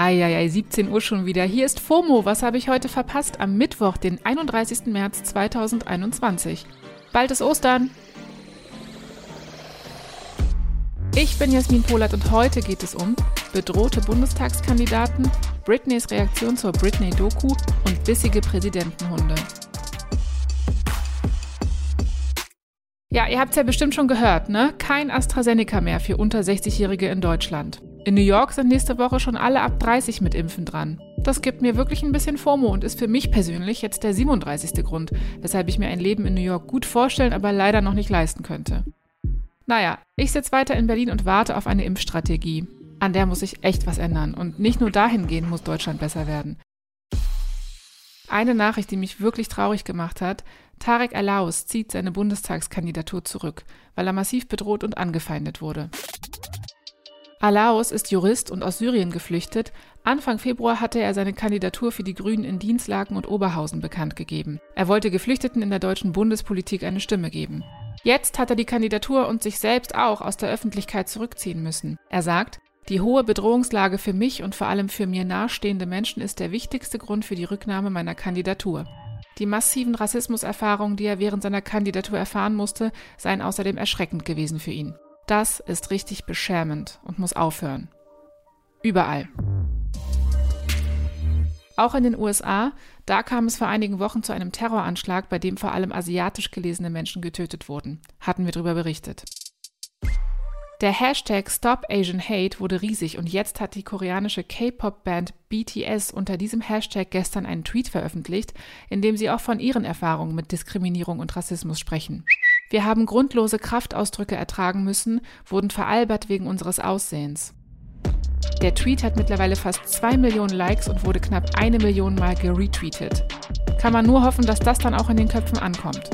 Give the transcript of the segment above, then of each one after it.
Eieiei, 17 Uhr schon wieder. Hier ist FOMO. Was habe ich heute verpasst? Am Mittwoch, den 31. März 2021. Bald ist Ostern. Ich bin Jasmin Polat und heute geht es um bedrohte Bundestagskandidaten, Britneys Reaktion zur Britney-Doku und bissige Präsidentenhunde. Ja, ihr habt es ja bestimmt schon gehört, ne? Kein AstraZeneca mehr für unter 60-Jährige in Deutschland. In New York sind nächste Woche schon alle ab 30 mit Impfen dran. Das gibt mir wirklich ein bisschen FOMO und ist für mich persönlich jetzt der 37. Grund, weshalb ich mir ein Leben in New York gut vorstellen, aber leider noch nicht leisten könnte. Naja, ich sitze weiter in Berlin und warte auf eine Impfstrategie. An der muss sich echt was ändern und nicht nur dahingehend muss Deutschland besser werden. Eine Nachricht, die mich wirklich traurig gemacht hat, Tarek Alaus zieht seine Bundestagskandidatur zurück, weil er massiv bedroht und angefeindet wurde. Alaus ist Jurist und aus Syrien geflüchtet. Anfang Februar hatte er seine Kandidatur für die Grünen in Dienstlaken und Oberhausen bekannt gegeben. Er wollte Geflüchteten in der deutschen Bundespolitik eine Stimme geben. Jetzt hat er die Kandidatur und sich selbst auch aus der Öffentlichkeit zurückziehen müssen. Er sagt, die hohe Bedrohungslage für mich und vor allem für mir nahestehende Menschen ist der wichtigste Grund für die Rücknahme meiner Kandidatur. Die massiven Rassismuserfahrungen, die er während seiner Kandidatur erfahren musste, seien außerdem erschreckend gewesen für ihn. Das ist richtig beschämend und muss aufhören. Überall. Auch in den USA, da kam es vor einigen Wochen zu einem Terroranschlag, bei dem vor allem asiatisch gelesene Menschen getötet wurden. Hatten wir darüber berichtet. Der Hashtag Stop Asian Hate wurde riesig und jetzt hat die koreanische K-Pop-Band BTS unter diesem Hashtag gestern einen Tweet veröffentlicht, in dem sie auch von ihren Erfahrungen mit Diskriminierung und Rassismus sprechen. Wir haben grundlose Kraftausdrücke ertragen müssen, wurden veralbert wegen unseres Aussehens. Der Tweet hat mittlerweile fast zwei Millionen Likes und wurde knapp eine Million Mal geretweetet. Kann man nur hoffen, dass das dann auch in den Köpfen ankommt.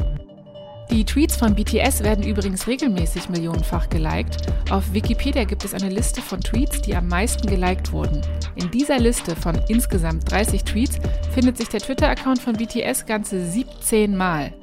Die Tweets von BTS werden übrigens regelmäßig millionenfach geliked. Auf Wikipedia gibt es eine Liste von Tweets, die am meisten geliked wurden. In dieser Liste von insgesamt 30 Tweets findet sich der Twitter-Account von BTS ganze 17 Mal.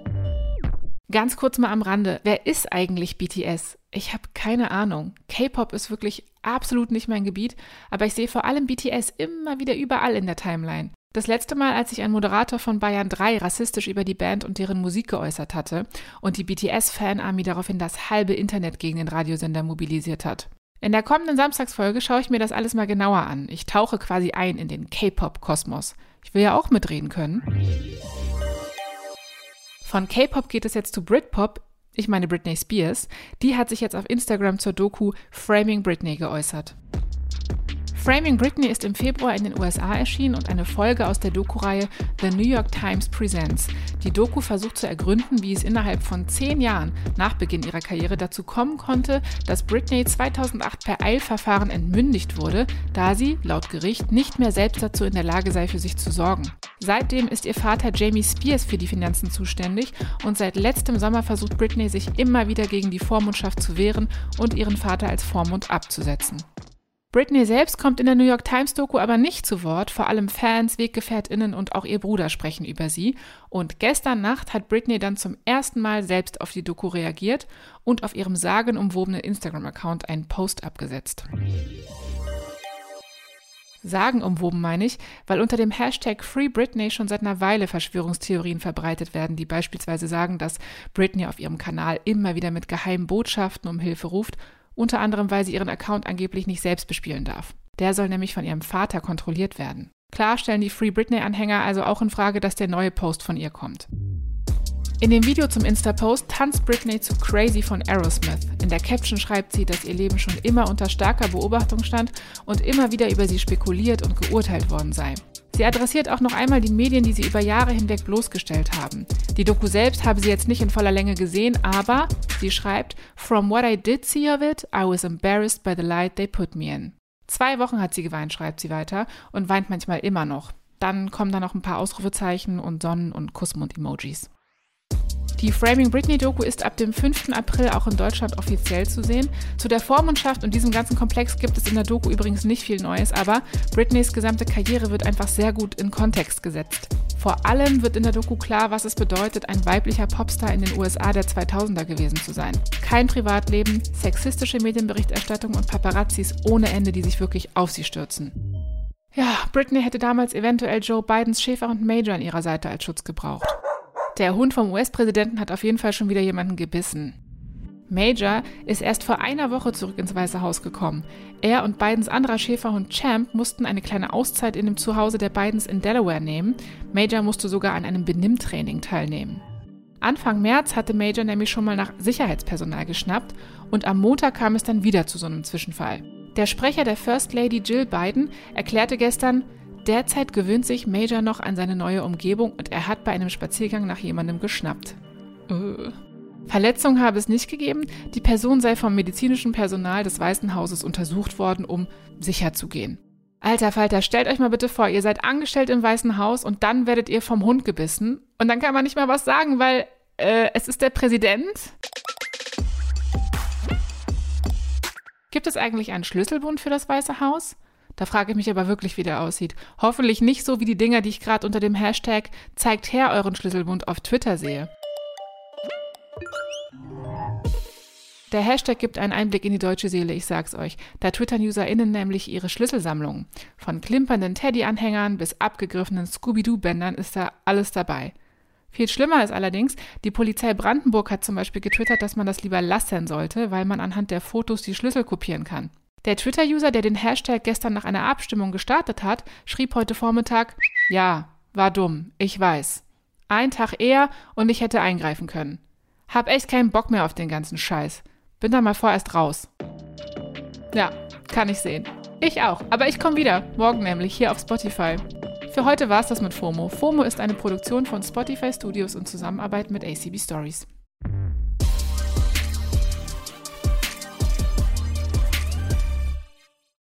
Ganz kurz mal am Rande, wer ist eigentlich BTS? Ich habe keine Ahnung. K-Pop ist wirklich absolut nicht mein Gebiet, aber ich sehe vor allem BTS immer wieder überall in der Timeline. Das letzte Mal, als sich ein Moderator von Bayern 3 rassistisch über die Band und deren Musik geäußert hatte und die BTS-Fanarmy daraufhin das halbe Internet gegen den Radiosender mobilisiert hat. In der kommenden Samstagsfolge schaue ich mir das alles mal genauer an. Ich tauche quasi ein in den K-Pop-Kosmos. Ich will ja auch mitreden können. Von K-Pop geht es jetzt zu Britpop. Ich meine Britney Spears. Die hat sich jetzt auf Instagram zur Doku Framing Britney geäußert. Framing Britney ist im Februar in den USA erschienen und eine Folge aus der Doku-Reihe The New York Times Presents. Die Doku versucht zu ergründen, wie es innerhalb von zehn Jahren nach Beginn ihrer Karriere dazu kommen konnte, dass Britney 2008 per Eilverfahren entmündigt wurde, da sie, laut Gericht, nicht mehr selbst dazu in der Lage sei, für sich zu sorgen. Seitdem ist ihr Vater Jamie Spears für die Finanzen zuständig und seit letztem Sommer versucht Britney sich immer wieder gegen die Vormundschaft zu wehren und ihren Vater als Vormund abzusetzen. Britney selbst kommt in der New York Times Doku aber nicht zu Wort. Vor allem Fans, Weggefährtinnen und auch ihr Bruder sprechen über sie. Und gestern Nacht hat Britney dann zum ersten Mal selbst auf die Doku reagiert und auf ihrem sagenumwobenen Instagram-Account einen Post abgesetzt. Sagenumwoben meine ich, weil unter dem Hashtag Free Britney schon seit einer Weile Verschwörungstheorien verbreitet werden, die beispielsweise sagen, dass Britney auf ihrem Kanal immer wieder mit geheimen Botschaften um Hilfe ruft unter anderem weil sie ihren Account angeblich nicht selbst bespielen darf. Der soll nämlich von ihrem Vater kontrolliert werden. Klar stellen die Free Britney-Anhänger also auch in Frage, dass der neue Post von ihr kommt. In dem Video zum Insta-Post tanzt Britney zu Crazy von Aerosmith. In der Caption schreibt sie, dass ihr Leben schon immer unter starker Beobachtung stand und immer wieder über sie spekuliert und geurteilt worden sei. Sie adressiert auch noch einmal die Medien, die sie über Jahre hinweg bloßgestellt haben. Die Doku selbst habe sie jetzt nicht in voller Länge gesehen, aber sie schreibt, From what I did see of it, I was embarrassed by the light they put me in. Zwei Wochen hat sie geweint, schreibt sie weiter, und weint manchmal immer noch. Dann kommen da noch ein paar Ausrufezeichen und Sonnen- und Kussmund-Emojis. Die Framing Britney Doku ist ab dem 5. April auch in Deutschland offiziell zu sehen. Zu der Vormundschaft und diesem ganzen Komplex gibt es in der Doku übrigens nicht viel Neues, aber Britneys gesamte Karriere wird einfach sehr gut in Kontext gesetzt. Vor allem wird in der Doku klar, was es bedeutet, ein weiblicher Popstar in den USA der 2000er gewesen zu sein. Kein Privatleben, sexistische Medienberichterstattung und Paparazzis ohne Ende, die sich wirklich auf sie stürzen. Ja, Britney hätte damals eventuell Joe Bidens Schäferhund Major an ihrer Seite als Schutz gebraucht. Der Hund vom US-Präsidenten hat auf jeden Fall schon wieder jemanden gebissen. Major ist erst vor einer Woche zurück ins Weiße Haus gekommen. Er und Bidens anderer Schäferhund Champ mussten eine kleine Auszeit in dem Zuhause der Bidens in Delaware nehmen. Major musste sogar an einem Benimmtraining teilnehmen. Anfang März hatte Major nämlich schon mal nach Sicherheitspersonal geschnappt und am Montag kam es dann wieder zu so einem Zwischenfall. Der Sprecher der First Lady Jill Biden erklärte gestern, derzeit gewöhnt sich Major noch an seine neue Umgebung und er hat bei einem Spaziergang nach jemandem geschnappt. Uh. Verletzungen habe es nicht gegeben, die Person sei vom medizinischen Personal des Weißen Hauses untersucht worden, um sicher zu gehen. Alter Falter, stellt euch mal bitte vor, ihr seid angestellt im Weißen Haus und dann werdet ihr vom Hund gebissen und dann kann man nicht mal was sagen, weil äh, es ist der Präsident. Gibt es eigentlich einen Schlüsselbund für das Weiße Haus? Da frage ich mich aber wirklich, wie der aussieht. Hoffentlich nicht so wie die Dinger, die ich gerade unter dem Hashtag zeigt her euren Schlüsselbund auf Twitter sehe. Der Hashtag gibt einen Einblick in die deutsche Seele, ich sag's euch. Da twittern UserInnen nämlich ihre Schlüsselsammlungen. Von klimpernden Teddy-Anhängern bis abgegriffenen Scooby-Doo-Bändern ist da alles dabei. Viel schlimmer ist allerdings, die Polizei Brandenburg hat zum Beispiel getwittert, dass man das lieber lassen sollte, weil man anhand der Fotos die Schlüssel kopieren kann. Der Twitter-User, der den Hashtag gestern nach einer Abstimmung gestartet hat, schrieb heute Vormittag, ja, war dumm, ich weiß. Ein Tag eher und ich hätte eingreifen können. Hab echt keinen Bock mehr auf den ganzen Scheiß. Bin da mal vorerst raus. Ja, kann ich sehen. Ich auch, aber ich komme wieder. Morgen nämlich hier auf Spotify. Für heute war es das mit FOMO. FOMO ist eine Produktion von Spotify Studios in Zusammenarbeit mit ACB Stories.